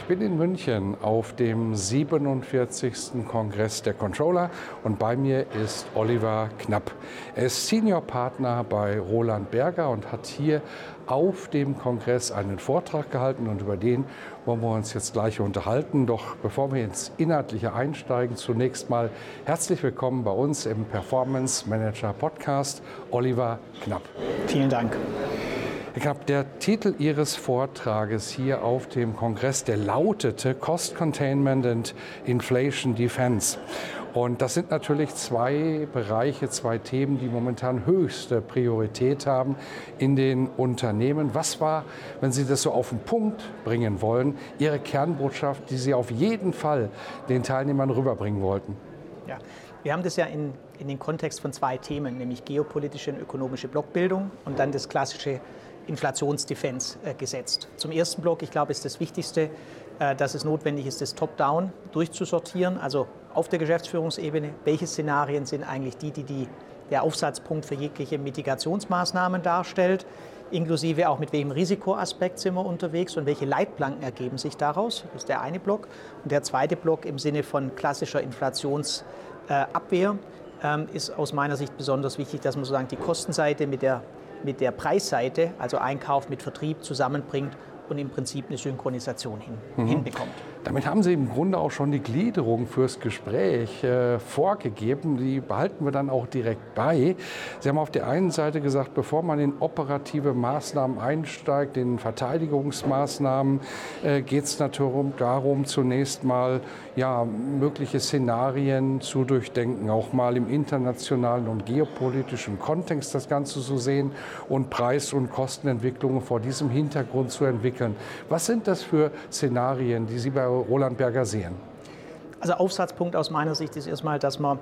Ich bin in München auf dem 47. Kongress der Controller und bei mir ist Oliver Knapp. Er ist Senior Partner bei Roland Berger und hat hier auf dem Kongress einen Vortrag gehalten und über den wollen wir uns jetzt gleich unterhalten. Doch bevor wir ins Inhaltliche einsteigen, zunächst mal herzlich willkommen bei uns im Performance Manager Podcast, Oliver Knapp. Vielen Dank. Herr Knapp, der Titel Ihres Vortrages hier auf dem Kongress, der lautete Cost Containment and Inflation Defense. Und das sind natürlich zwei Bereiche, zwei Themen, die momentan höchste Priorität haben in den Unternehmen. Was war, wenn Sie das so auf den Punkt bringen wollen, Ihre Kernbotschaft, die Sie auf jeden Fall den Teilnehmern rüberbringen wollten? Ja, wir haben das ja in, in den Kontext von zwei Themen, nämlich geopolitische und ökonomische Blockbildung und dann das klassische Inflationsdefense äh, gesetzt. Zum ersten Block, ich glaube, ist das Wichtigste, äh, dass es notwendig ist, das Top-Down durchzusortieren, also auf der Geschäftsführungsebene, welche Szenarien sind eigentlich die, die, die der Aufsatzpunkt für jegliche Mitigationsmaßnahmen darstellt, inklusive auch mit welchem Risikoaspekt sind wir unterwegs und welche Leitplanken ergeben sich daraus. Das ist der eine Block. Und der zweite Block im Sinne von klassischer Inflationsabwehr ähm, ist aus meiner Sicht besonders wichtig, dass man sozusagen die Kostenseite mit der mit der Preisseite, also Einkauf mit Vertrieb, zusammenbringt und im Prinzip eine Synchronisation hin, mhm. hinbekommt. Damit haben Sie im Grunde auch schon die Gliederung fürs Gespräch äh, vorgegeben. Die behalten wir dann auch direkt bei. Sie haben auf der einen Seite gesagt, bevor man in operative Maßnahmen einsteigt, in Verteidigungsmaßnahmen, äh, geht es natürlich darum, zunächst mal ja, mögliche Szenarien zu durchdenken, auch mal im internationalen und geopolitischen Kontext das Ganze zu sehen und Preis- und Kostenentwicklungen vor diesem Hintergrund zu entwickeln. Was sind das für Szenarien, die Sie bei Roland Berger sehen? Also Aufsatzpunkt aus meiner Sicht ist erstmal, dass man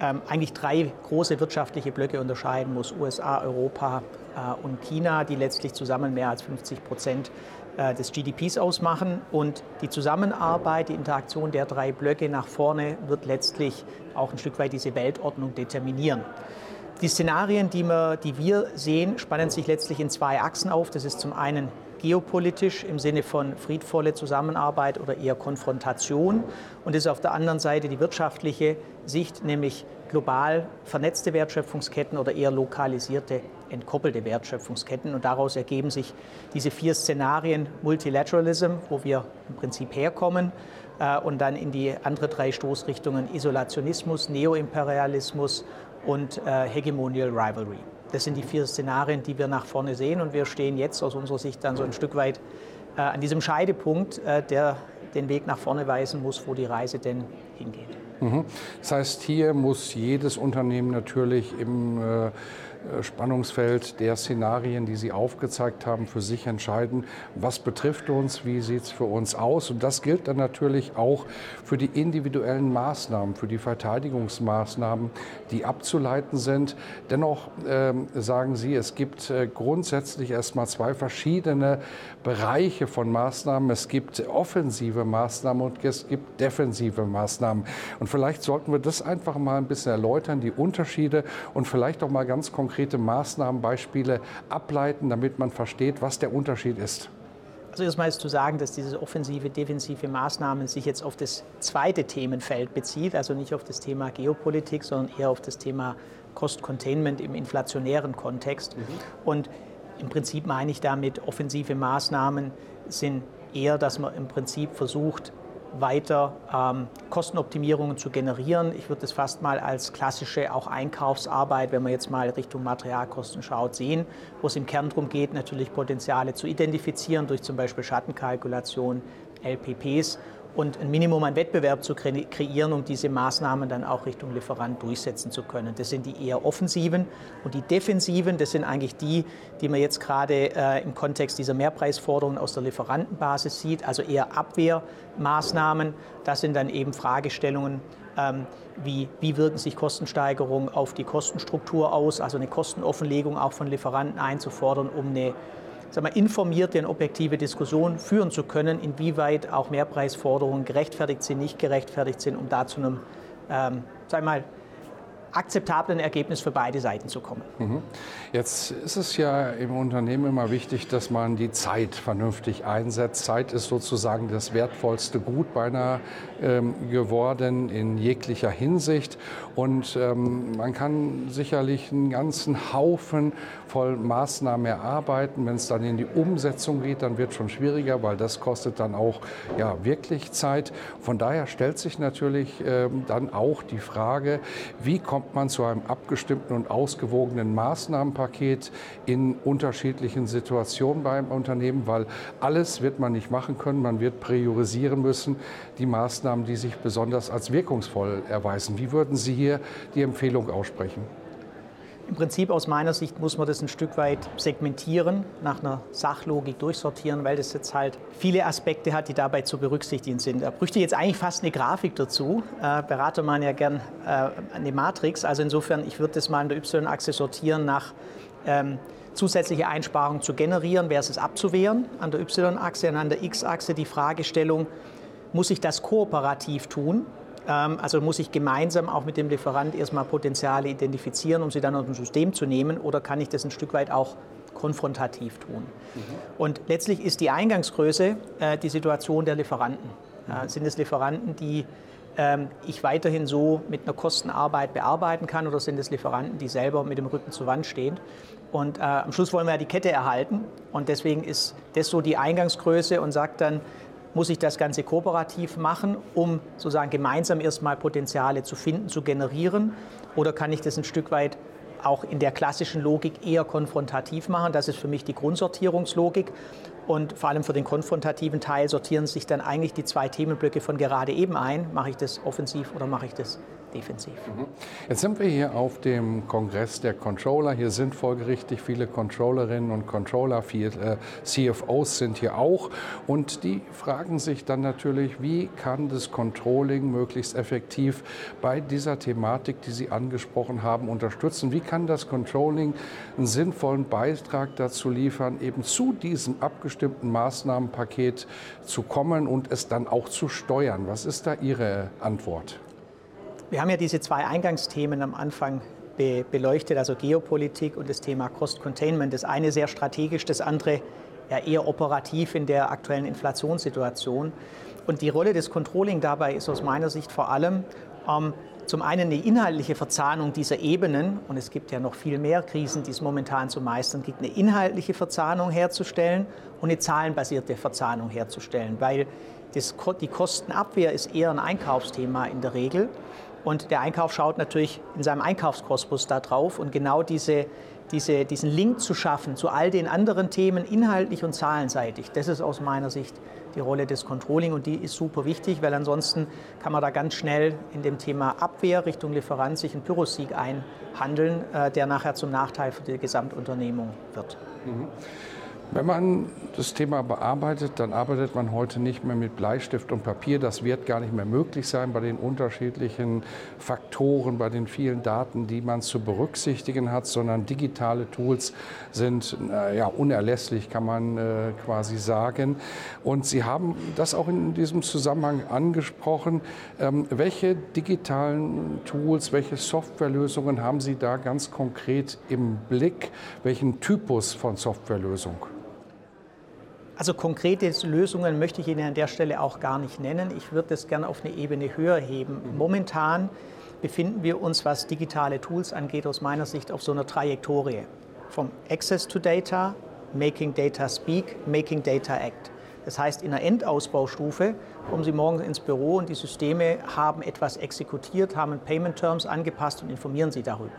ähm, eigentlich drei große wirtschaftliche Blöcke unterscheiden muss. USA, Europa äh, und China, die letztlich zusammen mehr als 50 Prozent äh, des GDPs ausmachen. Und die Zusammenarbeit, die Interaktion der drei Blöcke nach vorne wird letztlich auch ein Stück weit diese Weltordnung determinieren. Die Szenarien, die wir, die wir sehen, spannen sich letztlich in zwei Achsen auf. Das ist zum einen geopolitisch im Sinne von friedvolle Zusammenarbeit oder eher Konfrontation. Und ist auf der anderen Seite die wirtschaftliche Sicht, nämlich global vernetzte Wertschöpfungsketten oder eher lokalisierte, entkoppelte Wertschöpfungsketten. Und daraus ergeben sich diese vier Szenarien Multilateralism, wo wir im Prinzip herkommen, und dann in die andere drei Stoßrichtungen Isolationismus, Neoimperialismus und äh, Hegemonial Rivalry. Das sind die vier Szenarien, die wir nach vorne sehen. Und wir stehen jetzt aus unserer Sicht dann so ein Stück weit äh, an diesem Scheidepunkt, äh, der den Weg nach vorne weisen muss, wo die Reise denn hingeht. Mhm. Das heißt, hier muss jedes Unternehmen natürlich im äh, äh, Spannungsfeld der Szenarien, die Sie aufgezeigt haben, für sich entscheiden, was betrifft uns, wie sieht es für uns aus. Und das gilt dann natürlich auch für die individuellen Maßnahmen, für die Verteidigungsmaßnahmen, die abzuleiten sind. Dennoch äh, sagen Sie, es gibt äh, grundsätzlich erstmal zwei verschiedene Bereiche von Maßnahmen. Es gibt offensive Maßnahmen und es gibt defensive Maßnahmen. Und vielleicht sollten wir das einfach mal ein bisschen erläutern, die Unterschiede und vielleicht auch mal ganz konkrete Maßnahmenbeispiele ableiten, damit man versteht, was der Unterschied ist. Also erstmal ist zu sagen, dass diese offensive, defensive Maßnahmen sich jetzt auf das zweite Themenfeld bezieht, also nicht auf das Thema Geopolitik, sondern eher auf das Thema Cost Containment im inflationären Kontext. Mhm. Und im Prinzip meine ich damit, offensive Maßnahmen sind eher, dass man im Prinzip versucht, weiter ähm, Kostenoptimierungen zu generieren. Ich würde es fast mal als klassische auch Einkaufsarbeit, wenn man jetzt mal Richtung Materialkosten schaut, sehen, wo es im Kern darum geht, natürlich Potenziale zu identifizieren durch zum Beispiel Schattenkalkulation, LPPs und ein Minimum an Wettbewerb zu kreieren, um diese Maßnahmen dann auch Richtung Lieferant durchsetzen zu können. Das sind die eher offensiven. Und die defensiven, das sind eigentlich die, die man jetzt gerade äh, im Kontext dieser Mehrpreisforderungen aus der Lieferantenbasis sieht, also eher Abwehrmaßnahmen. Das sind dann eben Fragestellungen, ähm, wie, wie wirken sich Kostensteigerungen auf die Kostenstruktur aus, also eine Kostenoffenlegung auch von Lieferanten einzufordern, um eine sagen wir, informierte und objektive Diskussion führen zu können, inwieweit auch Mehrpreisforderungen gerechtfertigt sind, nicht gerechtfertigt sind, um da zu einem, ähm, sagen wir mal, akzeptablen Ergebnis für beide Seiten zu kommen. Mhm. Jetzt ist es ja im Unternehmen immer wichtig, dass man die Zeit vernünftig einsetzt. Zeit ist sozusagen das wertvollste Gut beinahe ähm, geworden in jeglicher Hinsicht. Und ähm, man kann sicherlich einen ganzen Haufen voll Maßnahmen erarbeiten. Wenn es dann in die Umsetzung geht, dann wird es schon schwieriger, weil das kostet dann auch ja, wirklich Zeit. Von daher stellt sich natürlich ähm, dann auch die Frage, wie kommt man zu einem abgestimmten und ausgewogenen Maßnahmenpaket in unterschiedlichen Situationen beim Unternehmen, weil alles wird man nicht machen können. Man wird priorisieren müssen, die Maßnahmen, die sich besonders als wirkungsvoll erweisen. Wie würden Sie hier die Empfehlung aussprechen? Im Prinzip aus meiner Sicht muss man das ein Stück weit segmentieren, nach einer Sachlogik durchsortieren, weil das jetzt halt viele Aspekte hat, die dabei zu berücksichtigen sind. Da bräuchte jetzt eigentlich fast eine Grafik dazu. Äh, Berater man ja gern äh, eine Matrix. Also insofern, ich würde das mal in der Y-Achse sortieren nach ähm, zusätzliche Einsparungen zu generieren versus abzuwehren an der Y-Achse und an der X-Achse die Fragestellung, muss ich das kooperativ tun? Ähm, also muss ich gemeinsam auch mit dem Lieferant erstmal Potenziale identifizieren, um sie dann aus dem System zu nehmen, oder kann ich das ein Stück weit auch konfrontativ tun? Mhm. Und letztlich ist die Eingangsgröße äh, die Situation der Lieferanten. Mhm. Sind es Lieferanten, die ähm, ich weiterhin so mit einer Kostenarbeit bearbeiten kann, oder sind es Lieferanten, die selber mit dem Rücken zur Wand stehen? Und äh, am Schluss wollen wir ja die Kette erhalten. Und deswegen ist das so die Eingangsgröße und sagt dann, muss ich das Ganze kooperativ machen, um sozusagen gemeinsam erstmal Potenziale zu finden, zu generieren? Oder kann ich das ein Stück weit auch in der klassischen Logik eher konfrontativ machen? Das ist für mich die Grundsortierungslogik. Und vor allem für den konfrontativen Teil sortieren sich dann eigentlich die zwei Themenblöcke von gerade eben ein. Mache ich das offensiv oder mache ich das defensiv. Mhm. Jetzt sind wir hier auf dem Kongress der Controller. Hier sind folgerichtig viele Controllerinnen und Controller, viele äh, CFOs sind hier auch. Und die fragen sich dann natürlich, wie kann das Controlling möglichst effektiv bei dieser Thematik, die Sie angesprochen haben, unterstützen? Wie kann das Controlling einen sinnvollen Beitrag dazu liefern, eben zu diesem abgestimmten Maßnahmenpaket zu kommen und es dann auch zu steuern? Was ist da Ihre Antwort? Wir haben ja diese zwei Eingangsthemen am Anfang be beleuchtet, also Geopolitik und das Thema Cost Containment. Das eine sehr strategisch, das andere ja eher operativ in der aktuellen Inflationssituation. Und die Rolle des Controlling dabei ist aus meiner Sicht vor allem ähm, zum einen eine inhaltliche Verzahnung dieser Ebenen, und es gibt ja noch viel mehr Krisen, die es momentan zu meistern gibt, eine inhaltliche Verzahnung herzustellen und eine zahlenbasierte Verzahnung herzustellen, weil das, die Kostenabwehr ist eher ein Einkaufsthema in der Regel. Und der Einkauf schaut natürlich in seinem Einkaufskosmos da drauf. Und genau diese, diese, diesen Link zu schaffen zu all den anderen Themen, inhaltlich und zahlenseitig, das ist aus meiner Sicht die Rolle des Controlling. Und die ist super wichtig, weil ansonsten kann man da ganz schnell in dem Thema Abwehr Richtung Lieferant sich einen Pyrrhussieg einhandeln, äh, der nachher zum Nachteil für die Gesamtunternehmung wird. Mhm. Wenn man das Thema bearbeitet, dann arbeitet man heute nicht mehr mit Bleistift und Papier. Das wird gar nicht mehr möglich sein bei den unterschiedlichen Faktoren, bei den vielen Daten, die man zu berücksichtigen hat, sondern digitale Tools sind äh, ja, unerlässlich, kann man äh, quasi sagen. Und Sie haben das auch in diesem Zusammenhang angesprochen. Ähm, welche digitalen Tools, welche Softwarelösungen haben Sie da ganz konkret im Blick? Welchen Typus von Softwarelösung? Also konkrete Lösungen möchte ich Ihnen an der Stelle auch gar nicht nennen. Ich würde das gerne auf eine Ebene höher heben. Mhm. Momentan befinden wir uns, was digitale Tools angeht, aus meiner Sicht auf so einer Trajektorie. Vom Access to Data, Making Data Speak, Making Data Act. Das heißt, in der Endausbaustufe kommen Sie morgen ins Büro und die Systeme haben etwas exekutiert, haben Payment Terms angepasst und informieren Sie darüber.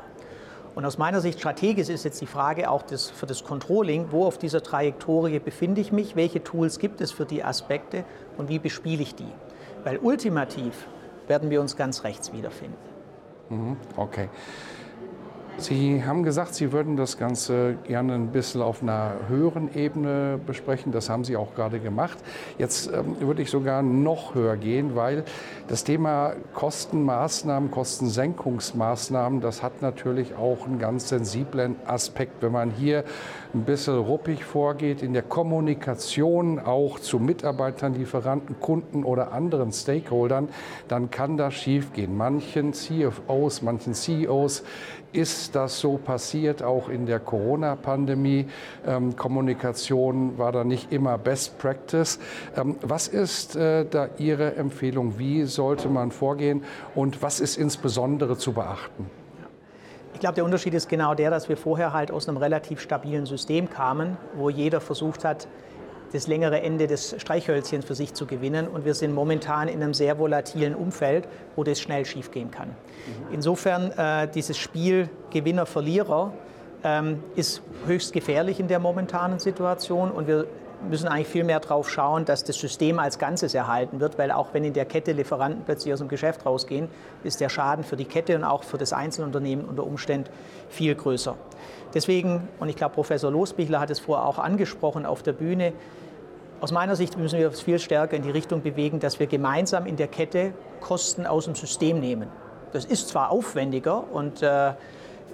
Und aus meiner Sicht strategisch ist jetzt die Frage auch das, für das Controlling, wo auf dieser Trajektorie befinde ich mich, welche Tools gibt es für die Aspekte und wie bespiele ich die. Weil ultimativ werden wir uns ganz rechts wiederfinden. Mhm, okay. Sie haben gesagt, Sie würden das Ganze gerne ein bisschen auf einer höheren Ebene besprechen. Das haben Sie auch gerade gemacht. Jetzt ähm, würde ich sogar noch höher gehen, weil das Thema Kostenmaßnahmen, Kostensenkungsmaßnahmen, das hat natürlich auch einen ganz sensiblen Aspekt. Wenn man hier ein bisschen ruppig vorgeht in der Kommunikation auch zu Mitarbeitern, Lieferanten, Kunden oder anderen Stakeholdern, dann kann das schiefgehen. Manchen CFOs, manchen CEOs ist das so passiert, auch in der Corona-Pandemie. Ähm, Kommunikation war da nicht immer Best Practice. Ähm, was ist äh, da Ihre Empfehlung? Wie sollte man vorgehen und was ist insbesondere zu beachten? Ich glaube, der Unterschied ist genau der, dass wir vorher halt aus einem relativ stabilen System kamen, wo jeder versucht hat, das längere Ende des Streichhölzchens für sich zu gewinnen. Und wir sind momentan in einem sehr volatilen Umfeld, wo das schnell schiefgehen kann. Insofern äh, dieses Spiel Gewinner-Verlierer ähm, ist höchst gefährlich in der momentanen Situation und wir müssen eigentlich viel mehr darauf schauen, dass das System als Ganzes erhalten wird, weil auch wenn in der Kette Lieferanten plötzlich aus dem Geschäft rausgehen, ist der Schaden für die Kette und auch für das Einzelunternehmen unter Umständen viel größer. Deswegen, und ich glaube, Professor Losbichler hat es vorher auch angesprochen auf der Bühne, aus meiner Sicht müssen wir uns viel stärker in die Richtung bewegen, dass wir gemeinsam in der Kette Kosten aus dem System nehmen. Das ist zwar aufwendiger und äh,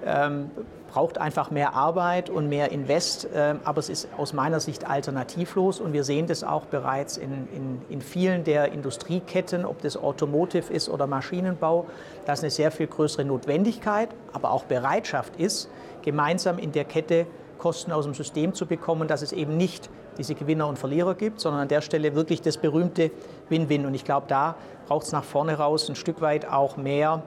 ähm, braucht einfach mehr Arbeit und mehr Invest, äh, aber es ist aus meiner Sicht alternativlos und wir sehen das auch bereits in, in, in vielen der Industrieketten, ob das Automotive ist oder Maschinenbau, dass eine sehr viel größere Notwendigkeit, aber auch Bereitschaft ist, gemeinsam in der Kette Kosten aus dem System zu bekommen, dass es eben nicht diese Gewinner und Verlierer gibt, sondern an der Stelle wirklich das berühmte Win-Win. Und ich glaube, da braucht es nach vorne raus ein Stück weit auch mehr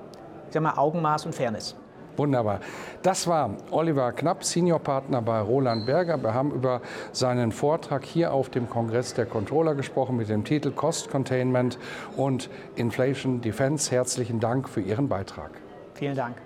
ich sag mal, Augenmaß und Fairness. Wunderbar. Das war Oliver Knapp, Seniorpartner bei Roland Berger. Wir haben über seinen Vortrag hier auf dem Kongress der Controller gesprochen mit dem Titel Cost Containment und Inflation Defense. Herzlichen Dank für Ihren Beitrag. Vielen Dank.